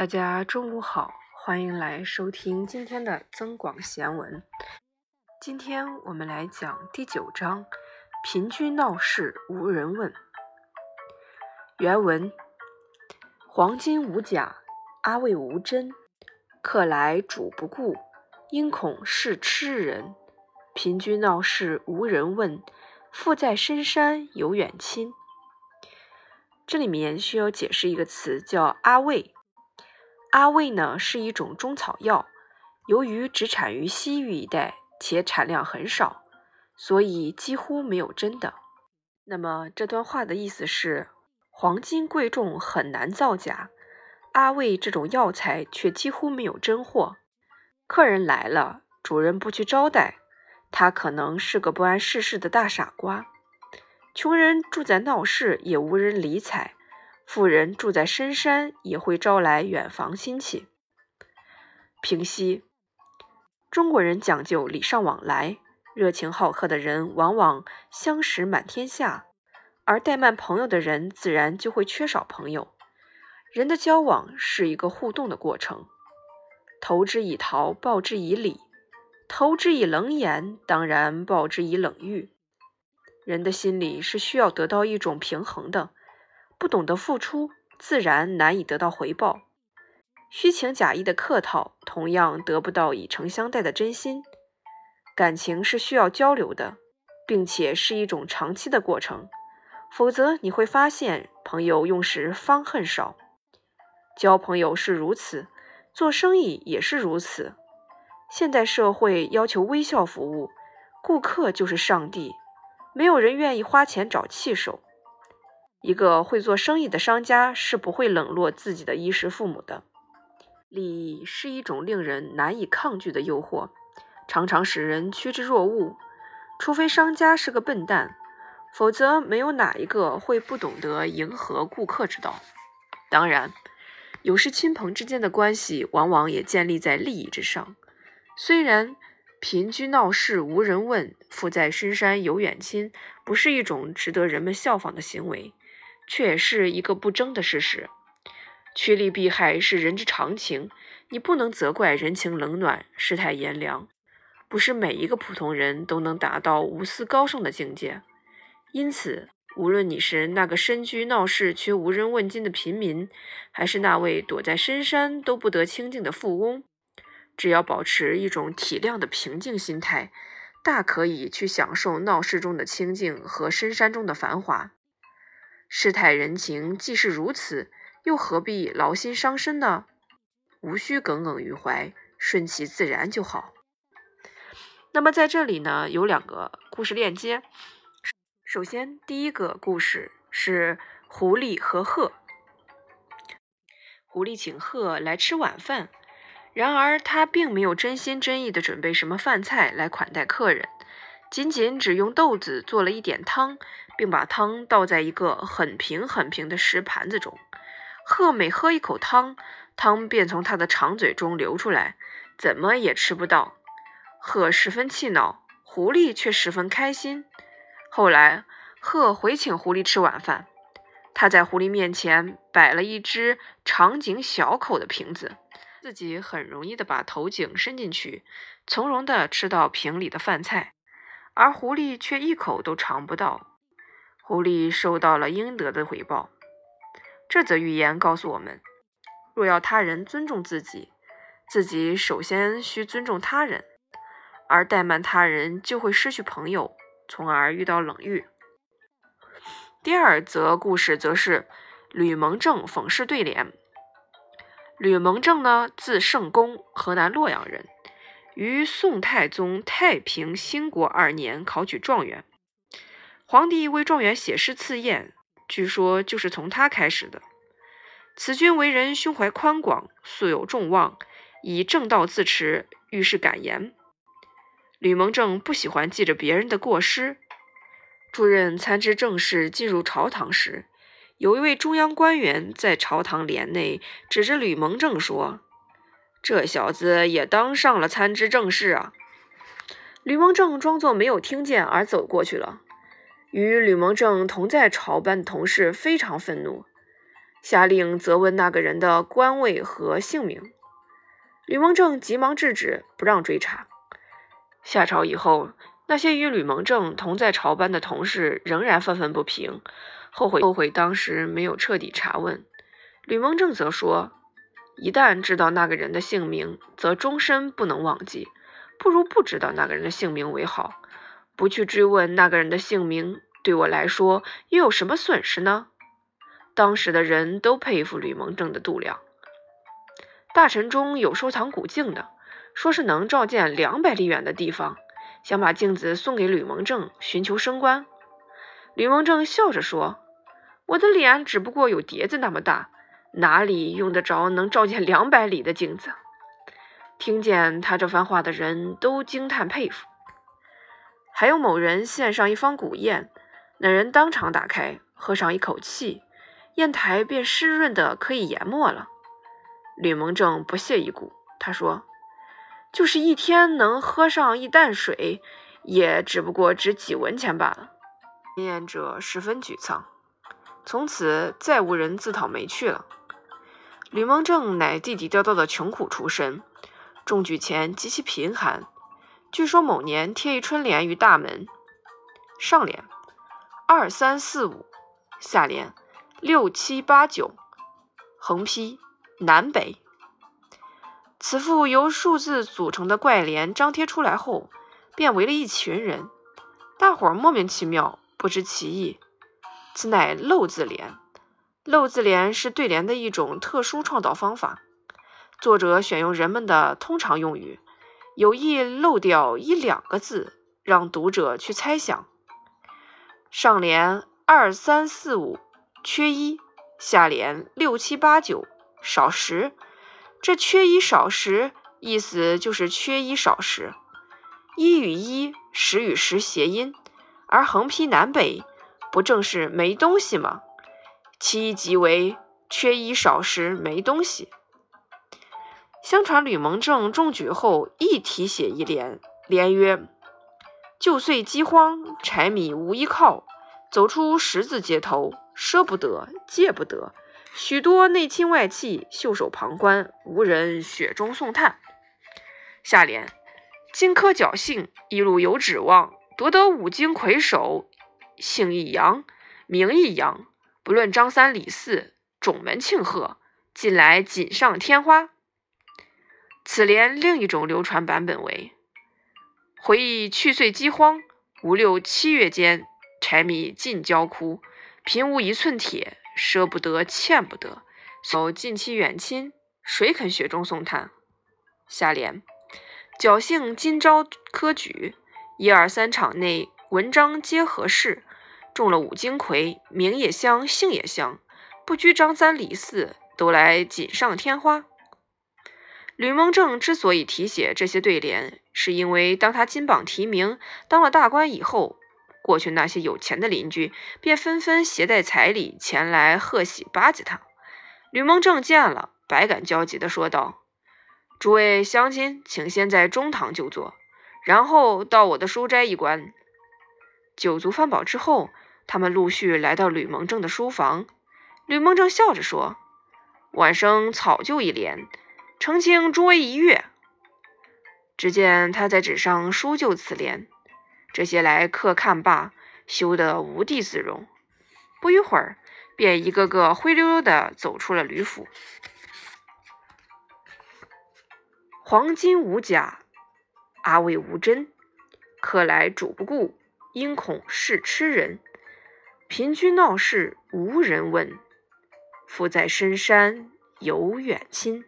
大家中午好，欢迎来收听今天的增广贤文。今天我们来讲第九章：贫居闹市无人问。原文：黄金无假，阿魏无真。客来主不顾，因恐是痴人。贫居闹市无人问，富在深山有远亲。这里面需要解释一个词，叫阿魏。阿魏呢是一种中草药，由于只产于西域一带，且产量很少，所以几乎没有真的。那么这段话的意思是，黄金贵重，很难造假。阿魏这种药材却几乎没有真货。客人来了，主人不去招待，他可能是个不谙世事的大傻瓜。穷人住在闹市，也无人理睬。富人住在深山，也会招来远房亲戚。平息，中国人讲究礼尚往来，热情好客的人往往相识满天下，而怠慢朋友的人自然就会缺少朋友。人的交往是一个互动的过程，投之以桃，报之以李；投之以冷眼，当然报之以冷遇。人的心理是需要得到一种平衡的。不懂得付出，自然难以得到回报。虚情假意的客套，同样得不到以诚相待的真心。感情是需要交流的，并且是一种长期的过程。否则，你会发现朋友用时方恨少。交朋友是如此，做生意也是如此。现代社会要求微笑服务，顾客就是上帝，没有人愿意花钱找气受。一个会做生意的商家是不会冷落自己的衣食父母的。利益是一种令人难以抗拒的诱惑，常常使人趋之若鹜。除非商家是个笨蛋，否则没有哪一个会不懂得迎合顾客之道。当然，有时亲朋之间的关系往往也建立在利益之上。虽然贫居闹市无人问，富在深山有远亲，不是一种值得人们效仿的行为。却也是一个不争的事实，趋利避害是人之常情，你不能责怪人情冷暖、世态炎凉。不是每一个普通人都能达到无私高尚的境界，因此，无论你是那个身居闹市却无人问津的贫民，还是那位躲在深山都不得清静的富翁，只要保持一种体谅的平静心态，大可以去享受闹市中的清静和深山中的繁华。世态人情既是如此，又何必劳心伤身呢？无需耿耿于怀，顺其自然就好。那么在这里呢，有两个故事链接。首先，第一个故事是狐狸和鹤。狐狸请鹤来吃晚饭，然而他并没有真心真意的准备什么饭菜来款待客人，仅仅只用豆子做了一点汤。并把汤倒在一个很平很平的石盘子中。鹤每喝一口汤，汤便从他的长嘴中流出来，怎么也吃不到。鹤十分气恼，狐狸却十分开心。后来，鹤回请狐狸吃晚饭，他在狐狸面前摆了一只长颈小口的瓶子，自己很容易的把头颈伸进去，从容的吃到瓶里的饭菜，而狐狸却一口都尝不到。狐狸受到了应得的回报。这则寓言告诉我们：若要他人尊重自己，自己首先需尊重他人，而怠慢他人就会失去朋友，从而遇到冷遇。第二则故事则是吕蒙正讽事对联。吕蒙正呢，字圣公，河南洛阳人，于宋太宗太平兴国二年考取状元。皇帝为状元写诗赐宴，据说就是从他开始的。此君为人胸怀宽广，素有众望，以正道自持，遇事敢言。吕蒙正不喜欢记着别人的过失。出任参知政事进入朝堂时，有一位中央官员在朝堂帘内指着吕蒙正说：“这小子也当上了参知政事啊！”吕蒙正装作没有听见而走过去了。与吕蒙正同在朝班的同事非常愤怒，下令责问那个人的官位和姓名。吕蒙正急忙制止，不让追查。下朝以后，那些与吕蒙正同在朝班的同事仍然愤愤不平，后悔后悔当时没有彻底查问。吕蒙正则说：“一旦知道那个人的姓名，则终身不能忘记，不如不知道那个人的姓名为好。不去追问那个人的姓名，对我来说又有什么损失呢？”当时的人都佩服吕蒙正的度量。大臣中有收藏古镜的，说是能照见两百里远的地方，想把镜子送给吕蒙正，寻求升官。吕蒙正笑着说：“我的脸只不过有碟子那么大，哪里用得着能照见两百里的镜子？”听见他这番话的人都惊叹佩服。还有某人献上一方古砚，那人当场打开，喝上一口气。砚台便湿润的可以研墨了。吕蒙正不屑一顾，他说：“就是一天能喝上一担水，也只不过值几文钱罢了。”念者十分沮丧，从此再无人自讨没趣了。吕蒙正乃地地道道的穷苦出身，中举前极其贫寒。据说某年贴一春联于大门，上联二三四五，下联。六七八九，横批南北。此副由数字组成的怪联张贴出来后，便围了一群人，大伙儿莫名其妙，不知其意。此乃漏字联。漏字联是对联的一种特殊创造方法，作者选用人们的通常用语，有意漏掉一两个字，让读者去猜想。上联二三四五。缺一，下联六七八九少十，这缺一少十意思就是缺一少十，一与一，十与十谐音，而横批南北不正是没东西吗？其意即为缺一少十没东西。相传吕蒙正中举后，亦题写一联，联曰：旧岁饥荒，柴米无依靠，走出十字街头。赊不得，借不得，许多内亲外戚袖手旁观，无人雪中送炭。下联：荆轲侥幸，一路有指望，夺得五经魁首，姓亦扬，名亦扬。不论张三李四，众门庆贺，近来锦上添花。此联另一种流传版本为：回忆去岁饥荒，五六七月间，柴米尽焦枯。贫无一寸铁，舍不得，欠不得。走近期远亲，谁肯雪中送炭？下联：侥幸今朝科举，一二三场内文章皆合适，中了五金魁，名也香，姓也香，不拘张三李四，都来锦上添花。吕蒙正之所以题写这些对联，是因为当他金榜题名，当了大官以后。过去那些有钱的邻居便纷纷携带彩礼前来贺喜巴结他。吕蒙正见了，百感交集地说道：“诸位乡亲，请先在中堂就坐，然后到我的书斋一观。”酒足饭饱之后，他们陆续来到吕蒙正的书房。吕蒙正笑着说：“晚生草就一联，澄清诸位一阅。”只见他在纸上书就此联。这些来客看罢，羞得无地自容。不一会儿，便一个个灰溜溜地走出了吕府。黄金无甲，阿魏无真。客来主不顾，因恐是痴人。贫居闹市无人问，富在深山有远亲。